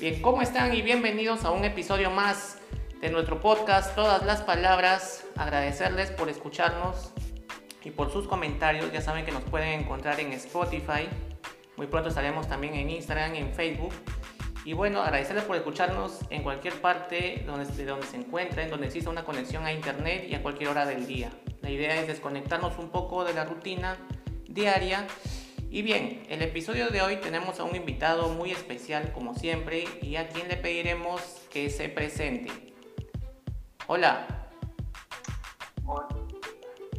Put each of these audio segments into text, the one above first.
Bien, ¿cómo están? Y bienvenidos a un episodio más de nuestro podcast Todas las Palabras. Agradecerles por escucharnos y por sus comentarios. Ya saben que nos pueden encontrar en Spotify. Muy pronto estaremos también en Instagram, en Facebook. Y bueno, agradecerles por escucharnos en cualquier parte donde, de donde se encuentren, donde exista una conexión a internet y a cualquier hora del día. La idea es desconectarnos un poco de la rutina diaria y bien, el episodio de hoy tenemos a un invitado muy especial como siempre y a quien le pediremos que se presente. Hola.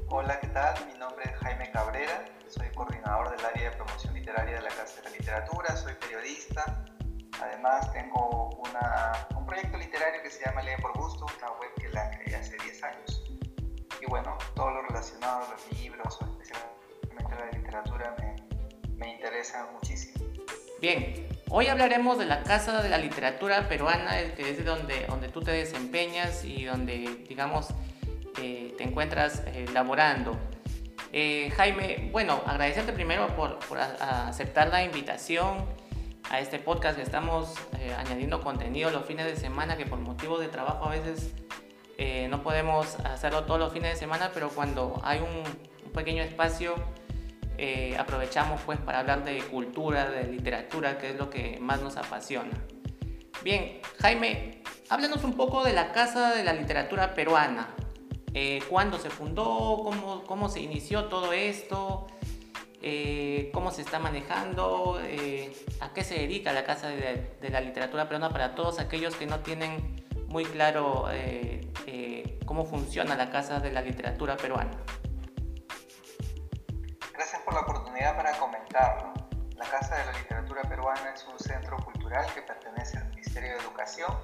Hola, ¿qué tal? Mi nombre es Jaime Cabrera, soy coordinador del área de promoción literaria de la Casa de Literatura, soy periodista. Además tengo un proyecto literario que se llama Lee por Gusto, una web que la creé hace 10 años. Y bueno, todo lo relacionado a los libros especialmente la literatura muchísimo. Bien, hoy hablaremos de la Casa de la Literatura Peruana, que es donde, donde tú te desempeñas y donde, digamos, eh, te encuentras eh, laborando. Eh, Jaime, bueno, agradecerte primero por, aceptar la invitación a este podcast que estamos añadiendo contenido los fines de semana, que por motivo de trabajo a veces no podemos hacerlo todos los fines de semana, pero cuando hay un, un pequeño espacio eh, aprovechamos pues para hablar de cultura, de literatura, que es lo que más nos apasiona. Bien, Jaime, háblanos un poco de la Casa de la Literatura Peruana. Eh, ¿Cuándo se fundó? Cómo, ¿Cómo, se inició todo esto? Eh, ¿Cómo se está manejando? ¿A qué se dedica la Casa de, la Literatura Peruana para todos aquellos que no tienen muy claro cómo funciona la Casa de la Literatura Peruana? Comentarlo. La Casa de la Literatura Peruana es un centro cultural que pertenece al Ministerio de Educación.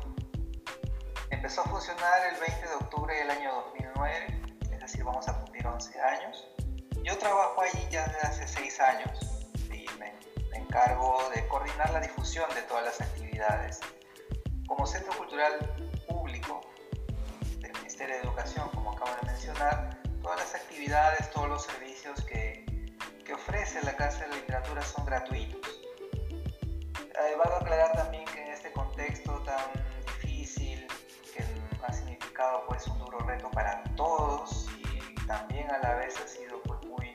Empezó a funcionar el 20 de octubre del año 2009, es decir, vamos a cumplir 11 años. Yo trabajo allí ya desde hace 6 años y me, me encargo de coordinar la difusión de todas las actividades. Como centro cultural público del Ministerio de Educación, como acabo de mencionar, todas las actividades, todos los servicios que que ofrece la Casa de Literatura son gratuitos. Eh, a aclarar también que en este contexto tan difícil, que ha significado pues un duro reto para todos y también a la vez ha sido pues, muy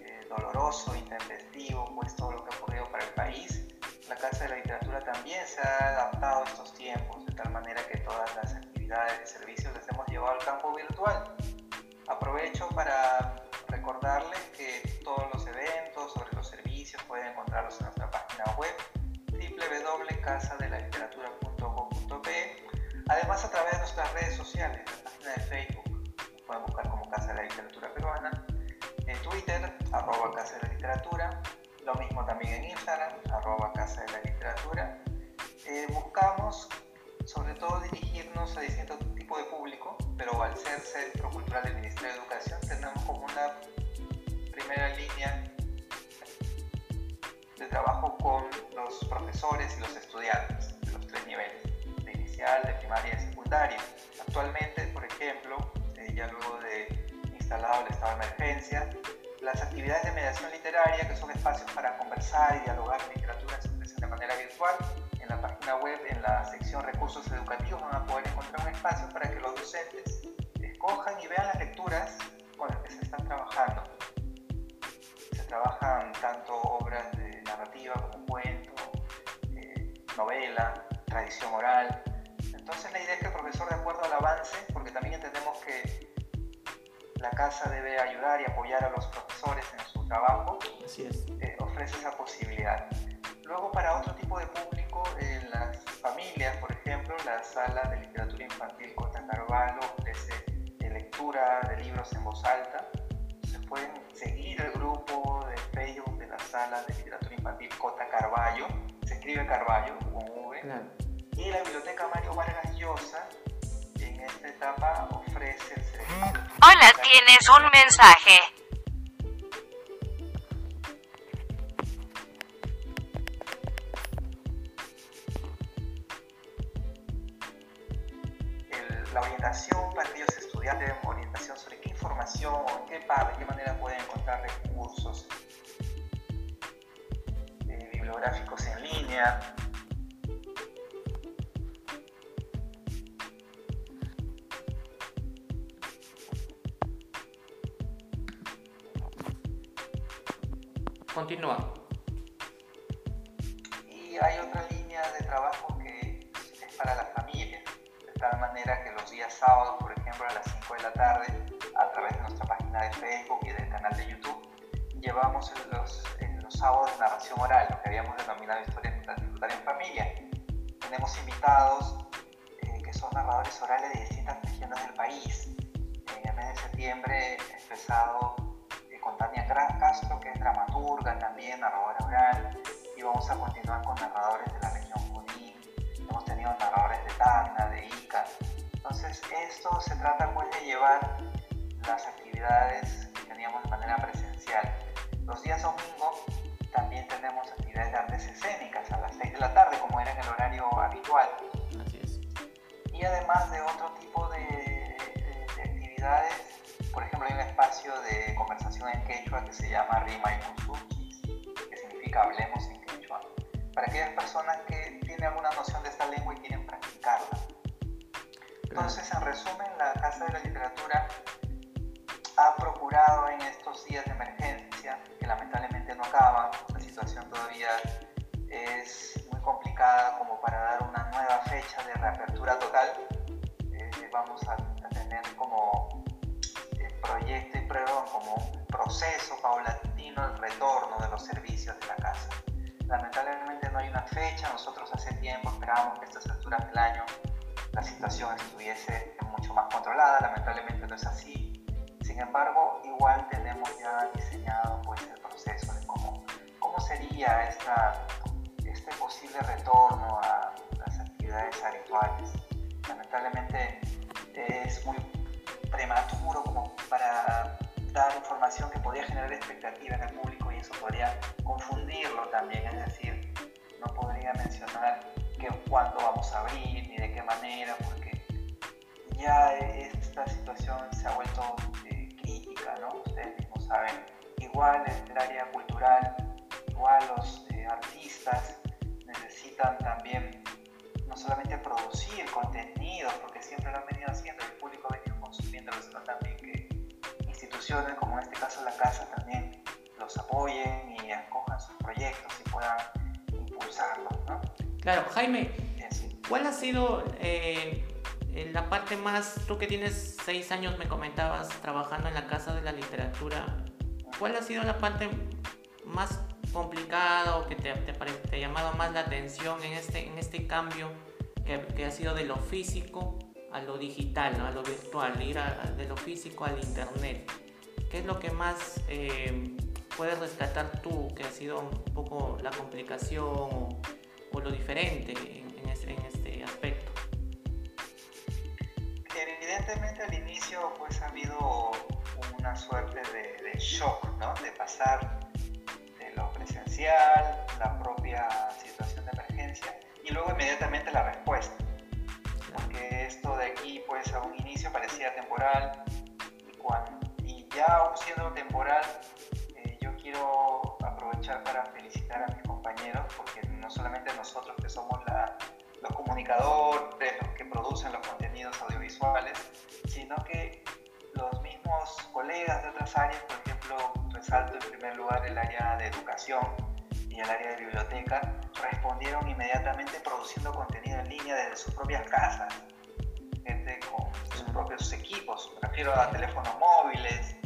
eh, doloroso, intempestivo, pues todo lo que ha ocurrido para el país, la Casa de la Literatura también se ha adaptado a estos tiempos, de tal manera que todas las actividades y servicios las hemos llevado al campo virtual. Aprovecho para recordarles que todos los eventos sobre los servicios pueden encontrarlos en nuestra página web www.casadelaliteratura.gov.pe Además a través de nuestras redes sociales, la página de Facebook, pueden buscar como Casa de la Literatura Peruana, en Twitter, arroba Casa de la Literatura, lo mismo también en Instagram, arroba Casa de la Literatura. Eh, buscamos sobre todo dirigirnos a distintos tipos de público, pero al ser Centro Cultural del Ministerio de Educación tenemos y dialogar literatura, se de manera virtual. En la página web, en la sección recursos educativos, van a poder encontrar un espacio para que los docentes escojan y vean las lecturas con las que se están trabajando trabajan tanto obras de narrativa como cuento, eh, novela, tradición oral. Entonces la idea es que el profesor, de acuerdo al avance, porque también entendemos que la casa debe ayudar y apoyar a los profesores en su trabajo, eh, ofrece esa posibilidad. Luego para otro tipo de público, en las familias, por ejemplo, la sala de literatura infantil Cota Carvalho ofrece lectura de libros en voz alta. Se pueden seguir el grupo de la sala de literatura infantil Cota Carballo, se escribe Carballo con V, y la biblioteca Mario Vargas Llosa en esta etapa ofrece el servicio. Hola, tienes un mensaje. la orientación para aquellos estudiantes, orientación sobre qué información, qué parte, qué manera pueden encontrar recursos eh, bibliográficos en línea. Continúa. Sábados, por ejemplo, a las 5 de la tarde, a través de nuestra página de Facebook y del canal de YouTube, llevamos los, los sábados de narración oral, lo que habíamos denominado disfrutar en familia. Tenemos invitados eh, que son narradores orales de distintas regiones del país. En el mes de septiembre he empezado eh, con Tania Castro, que es dramaturga también, narradora oral, y vamos a continuar con narradores de la región Junín. Hemos tenido narradores de Tacna, de Ica. Entonces, esto se trata pues de llevar las actividades que teníamos de manera presencial. Los días domingo también tenemos actividades de artes escénicas a las 6 de la tarde, como era en el horario habitual. Así es. Y además de otro tipo de, de, de actividades, por ejemplo, hay un espacio de conversación en quechua que se llama Rima y Musuchis, que significa hablemos en Entonces, en resumen, la Casa de la Literatura ha procurado en estos días de emergencia, que lamentablemente no acaban, la situación todavía es muy complicada como para dar una nueva fecha de reapertura total. Eh, vamos a, a, tener como el proyecto y perdón, como un proceso paulatino el retorno de los servicios de la casa. Lamentablemente no hay una fecha, nosotros hace tiempo esperábamos que a estas alturas del año la situación estuviese mucho más controlada, lamentablemente no es así, sin embargo, igual tenemos ya diseñado pues, el proceso de cómo, cómo sería esta, este posible retorno a las actividades habituales. Lamentablemente es muy prematuro como para dar información que podría generar expectativa en el público y eso podría confundirlo también, es decir, no podría mencionar que cuándo vamos a abrir ni de qué manera, porque ya esta situación se ha vuelto ¿no? Ustedes mismos saben. Igual el área cultural, igual los eh, artistas necesitan también no solamente producir contenidos, porque siempre lo han venido haciendo, el público ha venido consumiéndolo, sino también que instituciones como en este caso la casa también los apoyen y acojan sus proyectos y puedan impulsarlos. ¿no? Claro, Jaime, ¿cuál ha sido eh, la parte más, tú que tienes seis años me comentabas trabajando en la Casa de la Literatura, ¿cuál ha sido la parte más complicada o que te, te, te ha llamado más la atención en este, en este cambio que, que ha sido de lo físico a lo digital, ¿no? a lo virtual, ir a, de lo físico al internet? ¿Qué es lo que más eh, puedes rescatar tú que ha sido un poco la complicación o, o lo diferente en, en, este, en este aspecto? evidentemente al inicio pues ha habido una suerte de, de, shock, ¿no? De pasar de lo presencial, la propia situación de emergencia y luego inmediatamente la respuesta. Porque esto de aquí pues a un inicio parecía temporal y, cuando, y ya aún siendo temporal eh, yo quiero aprovechar para felicitar a mis compañeros porque no solamente nosotros que somos la, los comunicadores, los que producen los contenidos audiovisuales, sino que los mismos colegas de otras áreas, por ejemplo, resalto en primer lugar el área de educación y el área de biblioteca, respondieron inmediatamente produciendo contenido en línea desde sus propias casas, gente con sus propios equipos, me refiero a teléfonos móviles,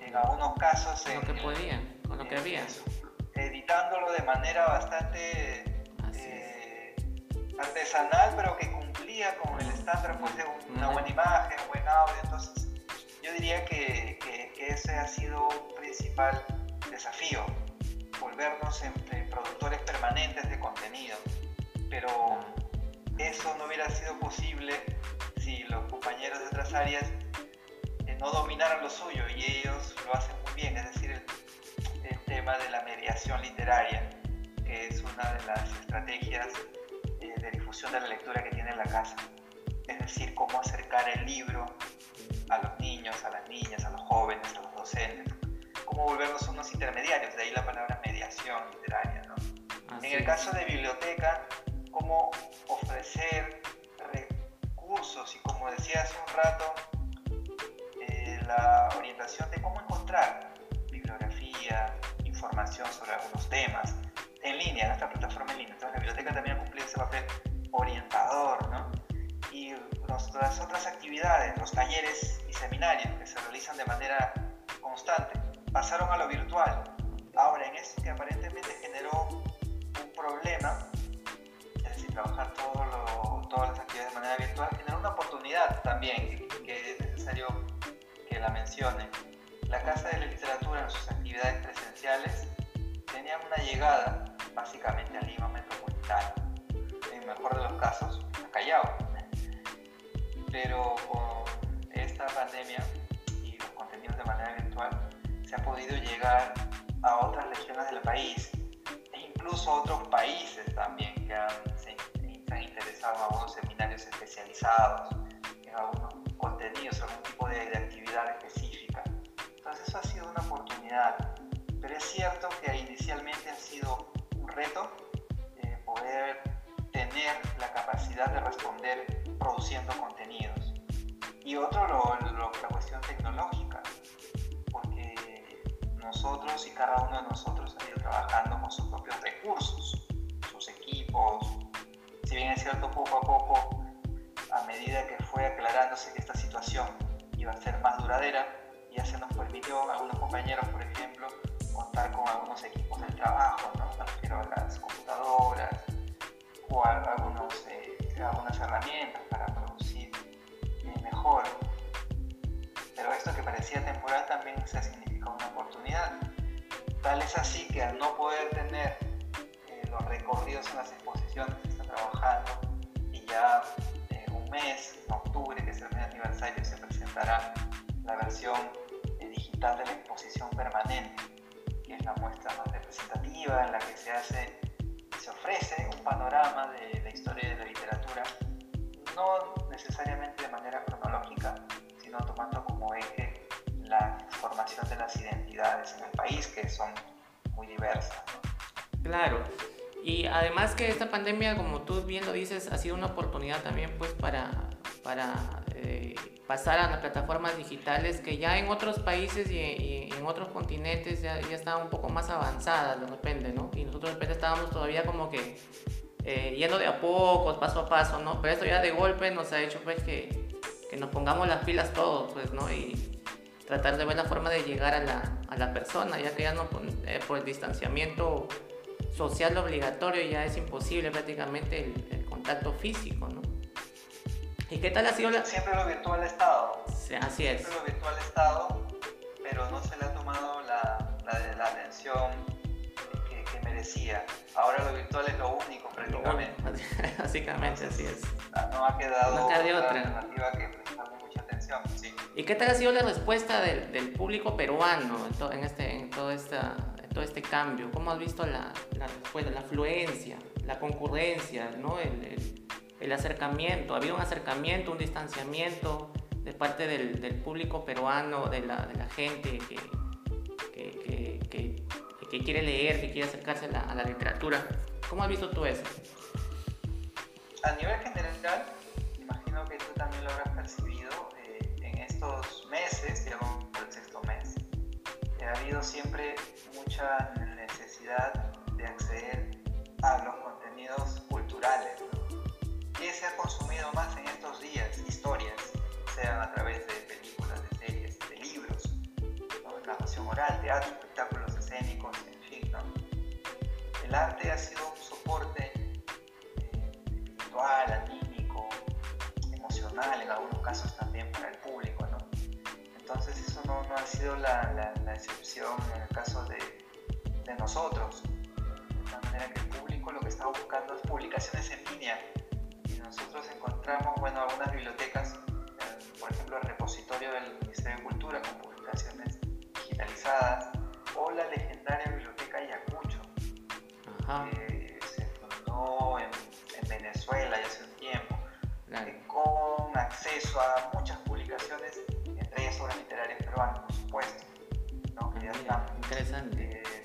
en algunos casos... Con lo que podían, con lo que había. De manera bastante artesanal, pero que cumplía con el estándar pues, de una buena imagen, un buen audio. Entonces, yo diría que, que, que ese ha sido un principal desafío, volvernos en, en, productores permanentes de contenido. Pero eso no hubiera sido posible si los compañeros de otras áreas eh, no dominaran lo suyo y ellos lo hacen muy bien, es decir, el, el tema de la mediación literaria, que es una de las estrategias de difusión de la lectura que tiene la casa. Es decir, cómo acercar el libro a los niños, a las niñas, a los jóvenes, a los docentes. Cómo volvernos unos intermediarios, de ahí la palabra mediación literaria. ¿no? En el caso de biblioteca, cómo ofrecer recursos y como decía hace un rato, eh, la orientación de cómo encontrar información sobre línea, nuestra plataforma en línea. Entonces la biblioteca también ha cumplido ese papel orientador, ¿no? Y las otras actividades, los talleres y seminarios que se realizan de manera constante, pasaron a lo virtual. Ahora, en eso que aparentemente generó un problema, es decir, trabajar todas las actividades de manera virtual, generó una oportunidad también que es necesario que la mencione. La Casa de la Literatura en sus actividades presenciales tenían una llegada básicamente a Lima metropolitana, en el mejor de los casos a Callao. Pero con esta pandemia y los contenidos de manera virtual se ha podido llegar a otras regiones del país e incluso a otros países también que han, se, han interesado en algunos seminarios especializados, en algunos contenidos, algún tipo de, de actividad específica. Entonces eso ha sido una oportunidad pero es cierto que inicialmente ha sido un reto eh, poder tener la capacidad de responder produciendo contenidos. Y otro, lo, la cuestión tecnológica, porque nosotros y cada uno de nosotros ha ido trabajando con sus propios recursos, sus equipos. Si bien es cierto, poco a poco, a medida que fue aclarándose que esta situación iba a ser más duradera, ya se nos permitió, algunos compañeros, por ejemplo, contar con algunos equipos del trabajo, ¿no? me refiero a las computadoras o algunos, eh, algunas herramientas para producir eh, mejor. Pero esto que parecía temporal también se ha significado una oportunidad. Tal es así que al no poder tener eh, los recorridos en las exposiciones que está trabajando y ya un mes, en octubre, que es el mes aniversario, se presentará la versión digital de la exposición permanente es la muestra más representativa en la que se hace se ofrece un panorama de la historia de la literatura, no necesariamente de manera cronológica, sino tomando como eje la formación de las identidades en el país, que son muy diversas. Claro. Y además que esta pandemia, como tú bien lo dices, ha sido una oportunidad también pues para, para eh, pasar a las plataformas digitales que ya en otros países y, en otros continentes ya, ya estaban un poco más avanzadas de repente, ¿no? Y nosotros de repente estábamos todavía como que eh, yendo de a pocos, paso a paso, ¿no? Pero esto ya de golpe nos ha hecho pues que, que nos pongamos las pilas todos, pues, ¿no? Y tratar de ver la forma de llegar a la, a la persona, ya que ya no, eh, por el distanciamiento social obligatorio ya es imposible prácticamente el, el contacto físico, ¿no? ¿Y qué tal ha sido la...? Siempre lo virtual ha estado. Sí, así es. Siempre lo virtual ha estado, pero no se le ha tomado la, la, la atención que, que, merecía. Ahora lo virtual es lo único prácticamente. Básicamente, así es. No ha quedado no otra otra alternativa que prestarle mucha atención. Sí. ¿Y qué tal ha sido la respuesta del, del público peruano en, to, en, este, en, todo esta, todo este cambio? ¿Cómo has visto la, la respuesta, la afluencia, la concurrencia, ¿no? el, el el acercamiento, ha habido un acercamiento, un distanciamiento de parte del, del público peruano, de la, de la gente que, que, que, que, quiere leer, que quiere acercarse a la, a la, literatura. ¿Cómo has visto tú eso? A nivel general, imagino que tú también lo habrás percibido eh, en estos meses, digamos por el sexto mes, ha habido siempre mucha necesidad de acceder a los contenidos culturales, ¿Qué se ha consumido más en estos días? Historias, sean a través de películas, de series, de libros, ¿no? narración oral, teatro, espectáculos escénicos, en fin. ¿no? El arte ha sido un soporte eh, espiritual, anímico, emocional, en algunos casos también para el público. Entonces eso no, no ha sido la, la, la, excepción en el caso de, de nosotros. De tal manera que el público lo que está buscando es publicaciones en línea nosotros encontramos, bueno, algunas bibliotecas, eh, por ejemplo, el repositorio del Ministerio de Cultura con publicaciones digitalizadas, o la legendaria biblioteca Ayacucho, que se fundó en, en, Venezuela ya hace un tiempo, claro. eh, con acceso a muchas publicaciones, ellas obras literarias peruanas, por supuesto, ¿no? que ya están Interesante. Eh,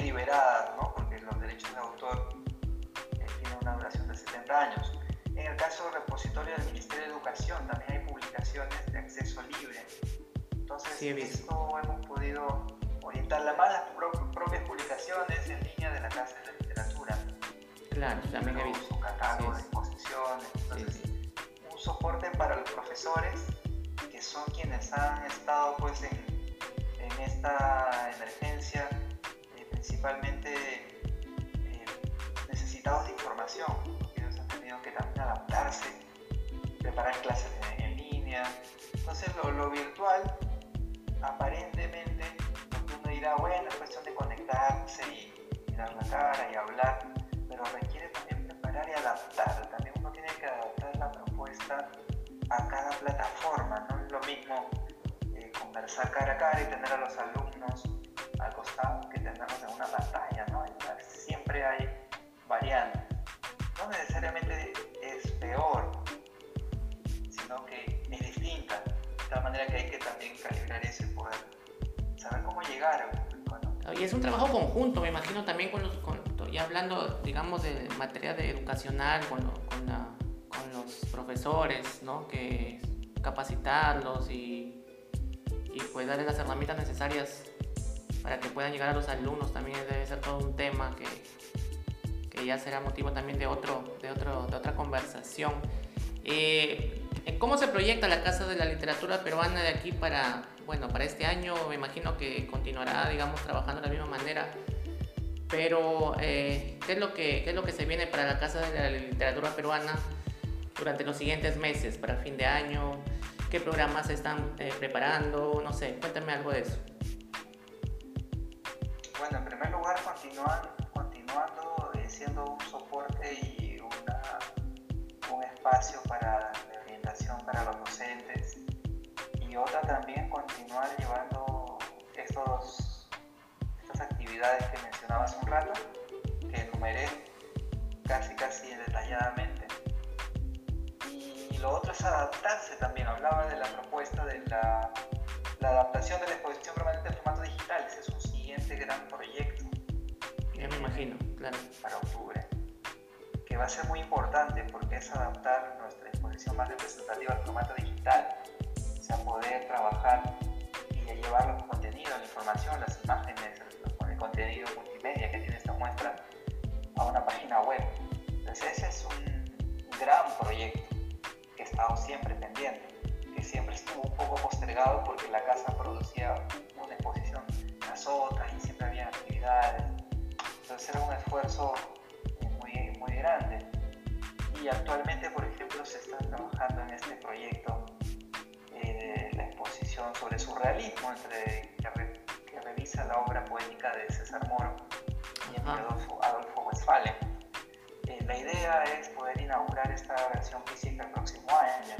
liberadas, ¿no? porque los derechos de autor eh, tienen una duración de 70 años. En el caso del repositorio del Ministerio de Educación también hay publicaciones de acceso libre. Entonces, sí, esto hemos podido orientar la más las pro propias publicaciones en línea de la Casa de Literatura Claro, también he visto. Su catálogo de exposiciones. Entonces, un soporte para los profesores que son quienes han estado pues en, en esta emergencia, eh, principalmente eh, necesitados de información, porque ellos han tenido que también adaptarse, preparar clases en, línea. Entonces, lo, lo virtual aparentemente, uno dirá, bueno, es cuestión de conectarse y, dar la cara y hablar, pero requiere también preparar y adaptar. También uno tiene que adaptar la propuesta a cada plataforma. No es lo mismo eh, conversar cara a cara y tener a los alumnos al costado que tenerlos en una pantalla. ¿no? Siempre hay variantes. No necesariamente es peor, sino que es distinta. De tal manera que hay que también calibrar eso y poder saber cómo llegar a y es un trabajo conjunto, me imagino también con los, con, ya hablando, digamos, de materia de educacional, con, la, con los profesores, ¿no? Que capacitarlos y, y pues darles las herramientas necesarias para que puedan llegar a los alumnos también debe ser todo un tema que, que ya será motivo también de, otro, de, otro, de otra conversación. Eh, ¿Cómo se proyecta la Casa de la Literatura Peruana de aquí para, bueno, para este año? Me imagino que continuará, digamos, trabajando de la misma manera. Pero, eh, ¿qué, es lo que, ¿qué es lo que se viene para la Casa de la Literatura Peruana durante los siguientes meses, para fin de año? ¿Qué programas se están eh, preparando? No sé, cuéntame algo de eso. Bueno, en primer lugar, continúan, continuando eh, siendo un soporte y una, un espacio para para los docentes y otra también continuar llevando estos, estas actividades que mencionaba hace un rato, que enumeré casi casi detalladamente. Lo otro es adaptarse también, hablaba de la propuesta de la, la adaptación de la exposición permanente en formato digital, ese es un siguiente gran proyecto. Ya me imagino, claro. Para octubre que va a ser muy importante porque es adaptar nuestra exposición más representativa al formato digital, o sea, poder trabajar y llevar los contenidos, la información, las imágenes, el contenido multimedia que tiene esta muestra a una página web. Entonces ese es un gran proyecto que ha estado siempre pendiente, que siempre estuvo un poco postergado porque la casa producía una exposición tras otra y siempre había actividades. Entonces era un esfuerzo muy grande. Y actualmente, por ejemplo, se está trabajando en este proyecto eh, la exposición sobre surrealismo entre, que, revisa la obra poética de César Moro y Adolfo, Adolfo Westphalen. Eh, la idea es poder inaugurar esta versión física el próximo año.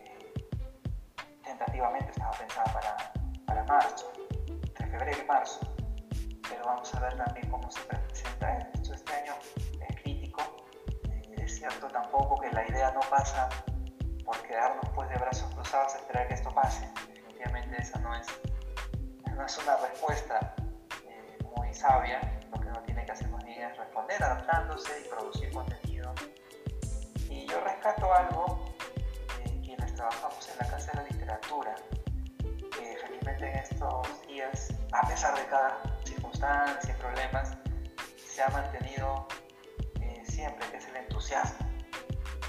Eh, tentativamente estaba pensada para, para marzo, entre febrero y marzo, pero vamos a ver también cómo se presenta esto este año cierto tampoco que la idea no pasa por quedarnos pues de brazos cruzados a esperar que esto pase. Definitivamente esa no es, no es una respuesta eh, sabia. Lo que uno tiene que hacer más bien es responder adaptándose y producir contenido. Y yo rescato algo eh, quienes trabajamos en la Casa de la Literatura, que felizmente en estos días, a pesar de cada circunstancia y problemas, se ha mantenido siempre, que es el entusiasmo.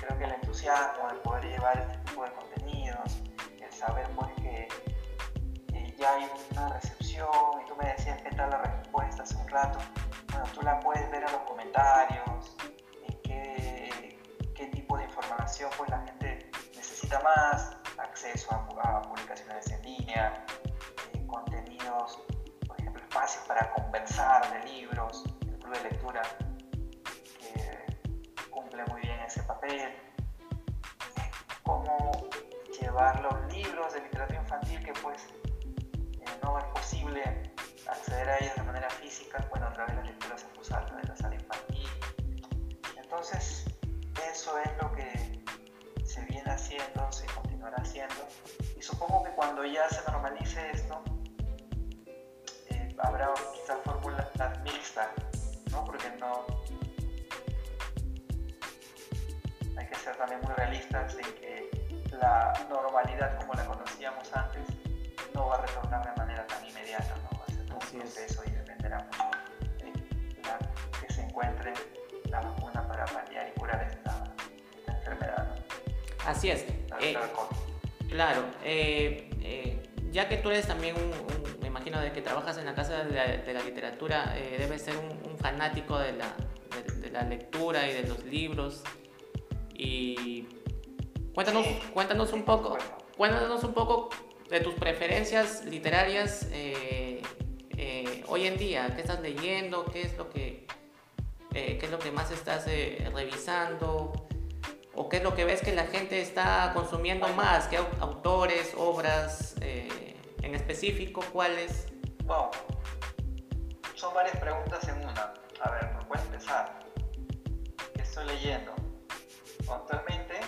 Creo que el entusiasmo de poder llevar este tipo de contenidos, el saber pues que ya hay una recepción me decías qué tal la respuesta hace un rato, bueno, tú la puedes ver en los comentarios, en qué, qué tipo de información pues la gente necesita más, acceso a, publicaciones en línea, eh, contenidos, por ejemplo, espacios para conversar de libros, el club de lectura muy bien ese papel, cómo llevar los libros de literatura infantil que pues eh, no es posible acceder a ellos de manera física, bueno, a través de las lecturas en voz alta de la sala infantil. Entonces, eso es lo que se viene haciendo, se continuará haciendo, y supongo que cuando ya se normalice esto, eh, habrá quizás fórmulas mixtas, ¿no? Porque no, que ser también muy realistas en que la normalidad como la conocíamos antes la vacuna para paliar y curar esta, enfermedad. Así es. Eh, claro, eh, eh, ya que tú eres también un, me imagino de que trabajas en la casa de la, literatura, eh, debes ser un, fanático de la, de la, lectura y de los libros. Y cuéntanos, cuéntanos un poco, cuéntanos un poco de tus preferencias literarias hoy en día. ¿Qué estás leyendo? ¿Qué es lo que qué es lo que más estás revisando? ¿O qué es lo que ves que la gente está consumiendo más? ¿Qué autores, obras eh, en específico? ¿Cuáles? Wow. Son varias preguntas en una. A ver, ¿por cuál empezar? ¿Qué estoy leyendo? Actualmente,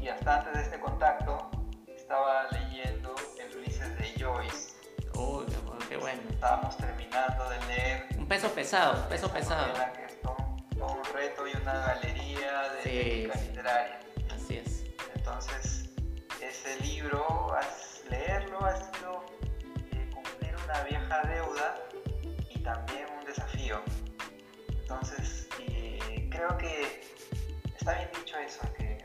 y hasta antes de este contacto, estaba leyendo el Ulises de Joyce. Uy, qué bueno. Estábamos terminando de leer. Un peso pesado, peso pesado. Una galería de literaria. Así es. Entonces, ese libro, leerlo ha sido eh, cumplir una vieja deuda y también un desafío. Entonces, creo que está bien dicho eso, que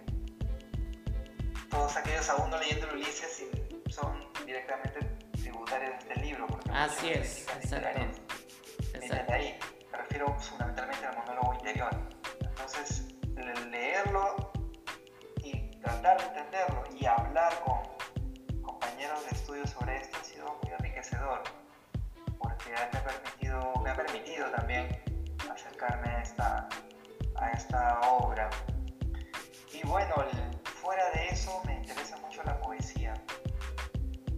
todos aquellos aún no leyendo Ulises son directamente tributarios de este libro. Porque Así es, exacto. Exacto. ahí me refiero fundamentalmente al monólogo interior. Entonces, leerlo y tratar de entenderlo y hablar con compañeros de estudio sobre esto ha sido muy enriquecedor, porque me ha permitido, me ha permitido también acercarme a esta, a esta obra. Y bueno, fuera de eso me interesa mucho la poesía.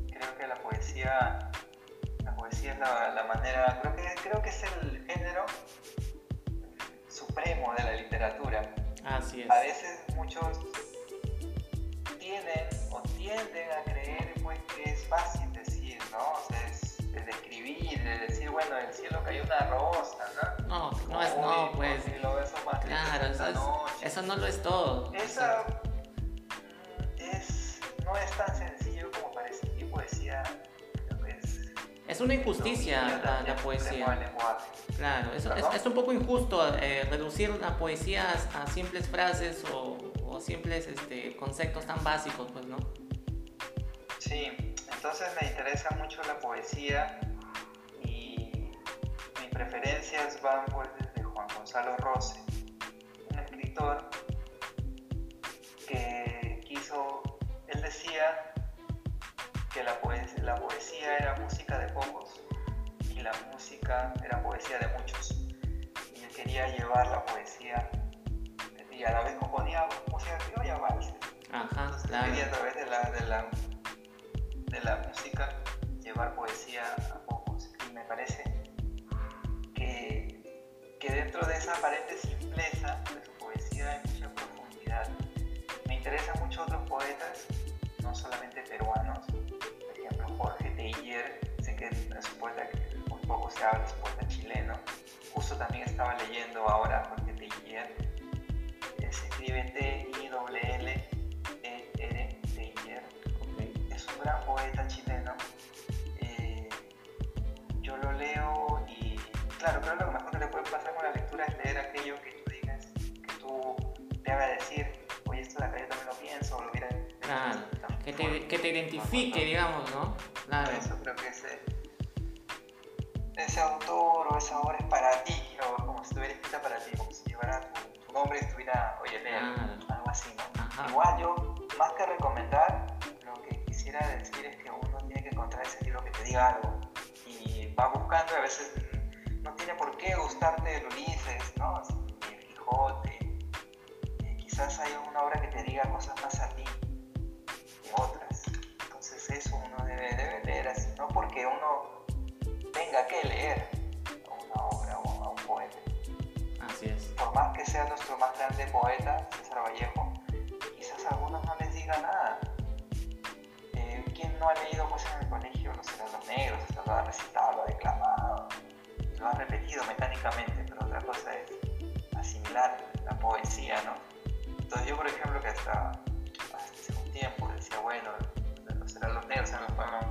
Creo que la poesía poesía es la, manera, creo que, creo que es el género supremo de la literatura. Así es. A veces muchos tienen o tienden a creer pues que es fácil decir, ¿no? O sea, es, describir, de decir, bueno, el cielo cayó una rosa, ¿no? No, no es, no, pues. Lo más claro, eso, eso no lo es todo. Esa es, no es tan sencillo como parece. Y poesía es una injusticia la, poesía. Claro, es, es, un poco injusto eh, reducir la poesía a, simples frases o, simples este, conceptos tan básicos, pues, ¿no? Sí, entonces me interesa mucho la poesía y mis preferencias van por desde Juan Gonzalo Rose, un escritor que quiso, él decía que la poesía, la poesía era música de pocos y la música era poesía de muchos. Y él quería llevar la poesía y a la vez componía música criolla, valses. Ajá, Entonces quería a través de la, de, la, de la música llevar poesía a pocos. Y me parece que, que dentro de esa aparente simpleza de su poesía hay mucha profundidad. Me interesan mucho otros poetas, no solamente peruanos, Teillier, sé que es un poeta que muy poco se habla, poeta chileno. Justo también estaba leyendo ahora Jorge Teillier, se escribe T-I-L-L-E-R Teillier. Es un gran poeta chileno. Eh, yo lo leo y, claro, creo que lo mejor que te puede pasar con la lectura es leer aquello que tú digas, que tú te haga decir, oye, esto de acá que te, que te identifique, digamos, ¿no? Claro. Eso creo que ese, ese autor o esa obra es para ti, o como si estuviera escrita para ti, como si llevara tu, nombre y estuviera, oye, algo así, ¿no? Igual yo, más que recomendar, lo que quisiera decir es que uno tiene que encontrar ese libro que te diga algo y va buscando, a veces no tiene por qué gustarte el Ulises, ¿no? El Quijote, eh, quizás hay una obra que te diga cosas más a ti otras. Entonces eso uno debe, debe leer así, no porque uno tenga que leer una obra o a un poeta. Así es. Por más que sea nuestro más grande poeta, César Vallejo, quizás a algunos no les diga nada. Eh, ¿Quién no ha leído pues en el colegio Los Negros? Esto lo ha recitado, lo ha declamado, lo ha repetido mecánicamente, pero otra cosa es asimilar la poesía, ¿no? Entonces yo, por ejemplo, que hasta tiempo decía, bueno, serán los en los poemas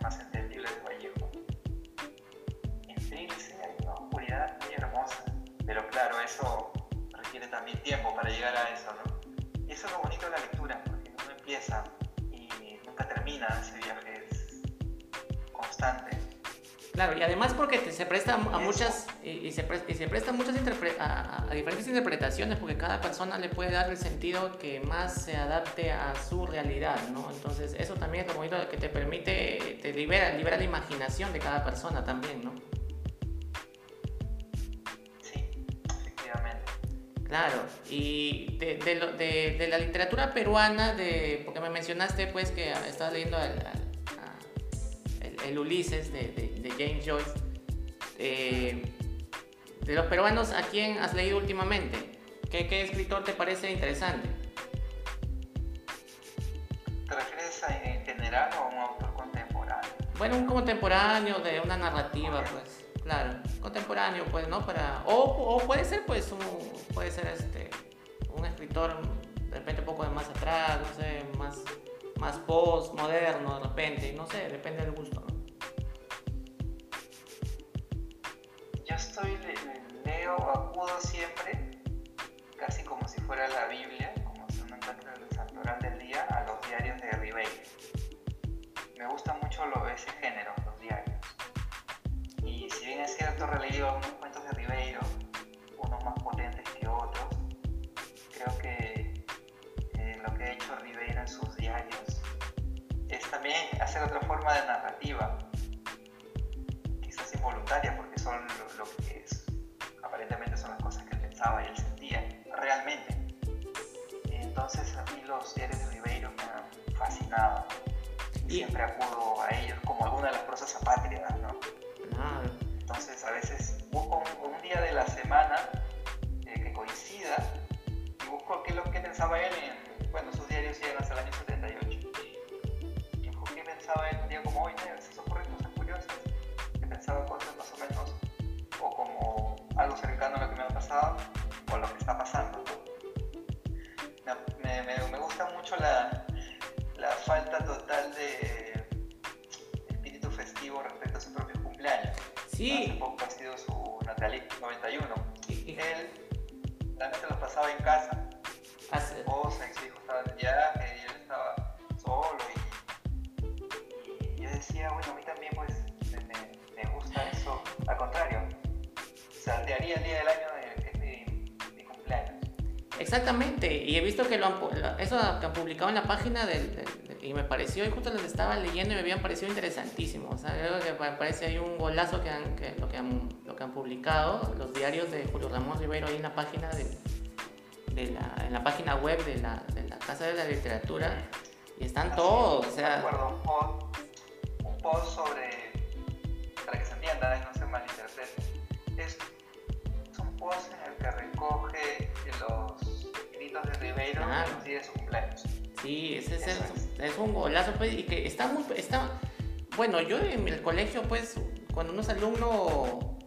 más entendibles de Vallejo. En Trilce hay una oscuridad muy hermosa, pero claro, eso requiere también tiempo para llegar a eso, ¿no? Y eso es lo bonito de la lectura empieza y nunca termina, ese viaje es constante. Claro, y además porque se presta a muchas y, se, presta muchas a, diferentes interpretaciones porque cada persona le puede dar el sentido que más se adapte a su realidad, ¿no? Entonces eso también es lo bonito que te permite, te libera, libera la imaginación de cada persona también, ¿no? Sí, efectivamente. Claro, y de, de, la literatura peruana, de, porque me mencionaste pues que estabas leyendo el, el, Ulises de de James Joyce. Eh, de los peruanos, ¿a quién has leído últimamente? ¿Qué, ¿Qué, escritor te parece interesante? ¿Te refieres en general o a un autor contemporáneo? Bueno, un contemporáneo de una narrativa, pues, claro, contemporáneo, pues, ¿no? Para, o, o puede ser, pues, un, puede ser este, un escritor de repente un poco de más atrás, no sé, más, más post, moderno, de repente, no sé, depende del gusto, ¿no? estoy, leo, acudo siempre, casi como si fuera la Biblia, como si uno encuentra el santoral del día, a los diarios de Ribeiro. Me gusta mucho lo, ese género, los diarios. Y si bien es cierto, he releído algunos cuentos de Ribeiro, también hacer otra forma de narrativa, quizás involuntaria, porque son lo, que es, aparentemente son las cosas que él pensaba y él sentía realmente. Entonces a mí los diarios de Ribeiro me han fascinado. Y siempre acudo a ellos como alguna de las prosas apátridas, ¿no? Entonces a veces busco un, día de la semana eh, que coincida y busco qué es lo que pensaba él en, bueno, sus diarios llegan hasta el año pensaba él un día como hoy, ¿no? se ocurren cosas curiosas, que pensaba cosas más o menos o como algo cercano a lo que me ha pasado o a lo que está pasando. Me, me, me, gusta mucho la, la, falta total de espíritu festivo respecto a su propio cumpleaños. Sí. Hace poco ha sido su Natalie 91. Él realmente lo pasaba en casa. Su esposa y su hijo estaban en viaje bueno, a mí también pues me, me gusta eso, al contrario, saltearía el día del año de, mi cumpleaños. Exactamente, y he visto que lo han, eso que han publicado en la página del, y me pareció, y justo les estaba leyendo y me habían parecido interesantísimo. O sea, creo que me parece hay un golazo que, han, que, lo, que han, lo que han publicado los diarios de Julio Ramón Rivero ahí en la página de, de la, en la página web de la, de la Casa de la Literatura y están todos, o sea... Un post, un post sobre, para que se entienda, no se malinterprete, es en el que recoge los escritos de Ribeiro días de su cumpleaños. Sí, ese es, es. un golazo, pues, y que está muy. Está, bueno, yo en el colegio, pues, cuando uno es alumno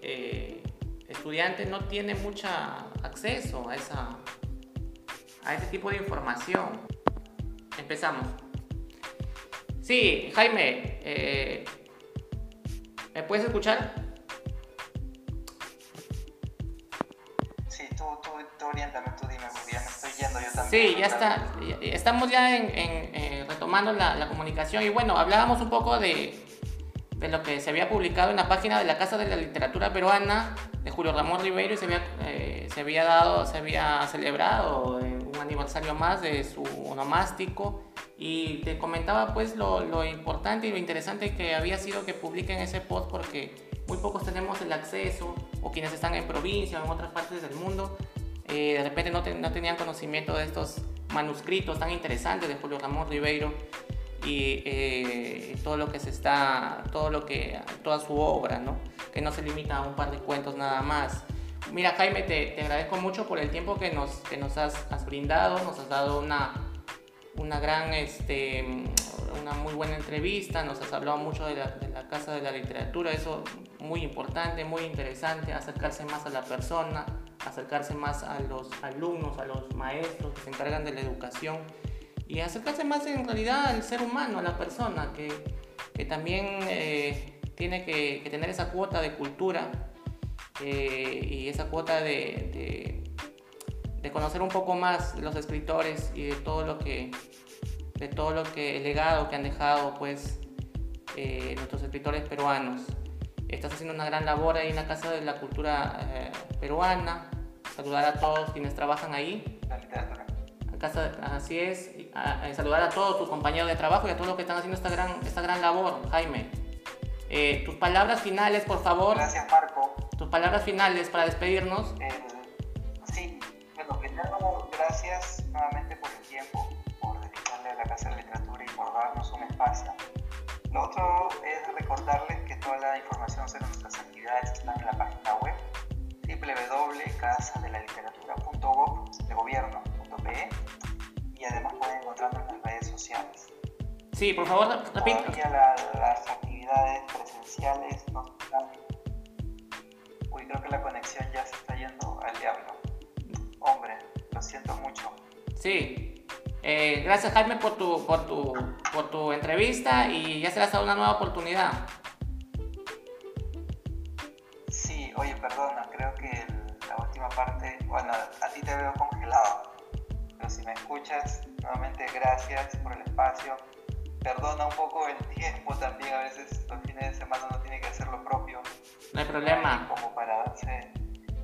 eh, estudiante, no tiene mucho acceso a, esa, a ese tipo de información. Empezamos. Sí, Jaime, eh, ¿me puedes escuchar? Sí, ya está. Estamos ya en, eh, retomando la, comunicación y bueno, hablábamos un poco de, de, lo que se había publicado en la página de la Casa de la Literatura Peruana de Julio Ramón Ribeiro y se había, eh, se había dado, se había celebrado eh, un aniversario más de su onomástico y te comentaba pues lo, lo importante y lo interesante que había sido que publiquen ese post porque muy pocos tenemos el acceso o quienes están en provincia o en otras partes del mundo eh, de repente no, no, tenían conocimiento de estos manuscritos tan interesantes de Julio Ramón Ribeiro y eh, todo lo que se está, todo lo que, toda su obra, ¿no? Que no se limita a un par de cuentos nada más. Mira, Jaime, te, te agradezco mucho por el tiempo que nos, que nos has, has brindado, nos has dado una, una gran, este, una muy buena entrevista, nos has hablado mucho de la, de la, Casa de la Literatura, eso muy importante, muy interesante, acercarse más a la persona, acercarse más a los alumnos, a los maestros que se encargan de la educación y acercarse más en realidad al ser humano, a la persona, que, que también eh, tiene que, tener esa cuota de cultura eh, y esa cuota de, de, conocer un poco más los escritores y de todo lo que de todo lo que el legado que han dejado pues eh, nuestros escritores peruanos. Estás haciendo una gran labor ahí en la Casa de la Cultura eh, Peruana. Saludar a todos quienes trabajan ahí. La literatura. Casa, así es. A, a saludar a todos tus compañeros de trabajo y a todos los que están haciendo esta gran, esta gran labor, Jaime. Eh, tus palabras finales, por favor. Gracias, Marco. Tus palabras finales para despedirnos. Gracias nuevamente por el tiempo, por dedicarle a la Casa de Literatura y por darnos un espacio. Lo otro es recordarles que toda la información sobre nuestras actividades está en la página web www.casadelaliteratura.gov.pe y además pueden encontrarnos en las redes sociales. Sí, por favor, repita. La- las actividades presenciales no están. Uy, creo que la conexión ya se está yendo al diablo. Lo siento mucho. Sí. Eh, gracias, Jaime, por tu, por, tu, por tu entrevista y ya será hasta una nueva oportunidad. Sí, oye, perdona, creo que el- la última parte, bueno, a ti te veo congelado. Pero si me escuchas, nuevamente gracias por el espacio. Perdona un poco el tiempo también, a veces los fines de semana uno tiene que hacer lo propio. No hay problema. Como para darse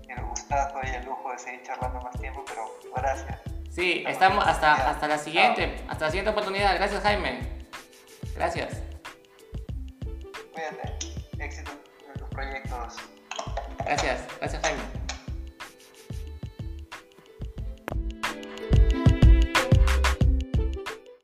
el gustazo y el lujo de seguir charlando más tiempo, pero gracias. Sí, estamos hasta, hasta la siguiente, hasta la siguiente oportunidad. Gracias, Jaime. Gracias. Cuídate, éxito en tus proyectos. Gracias, gracias, Jaime.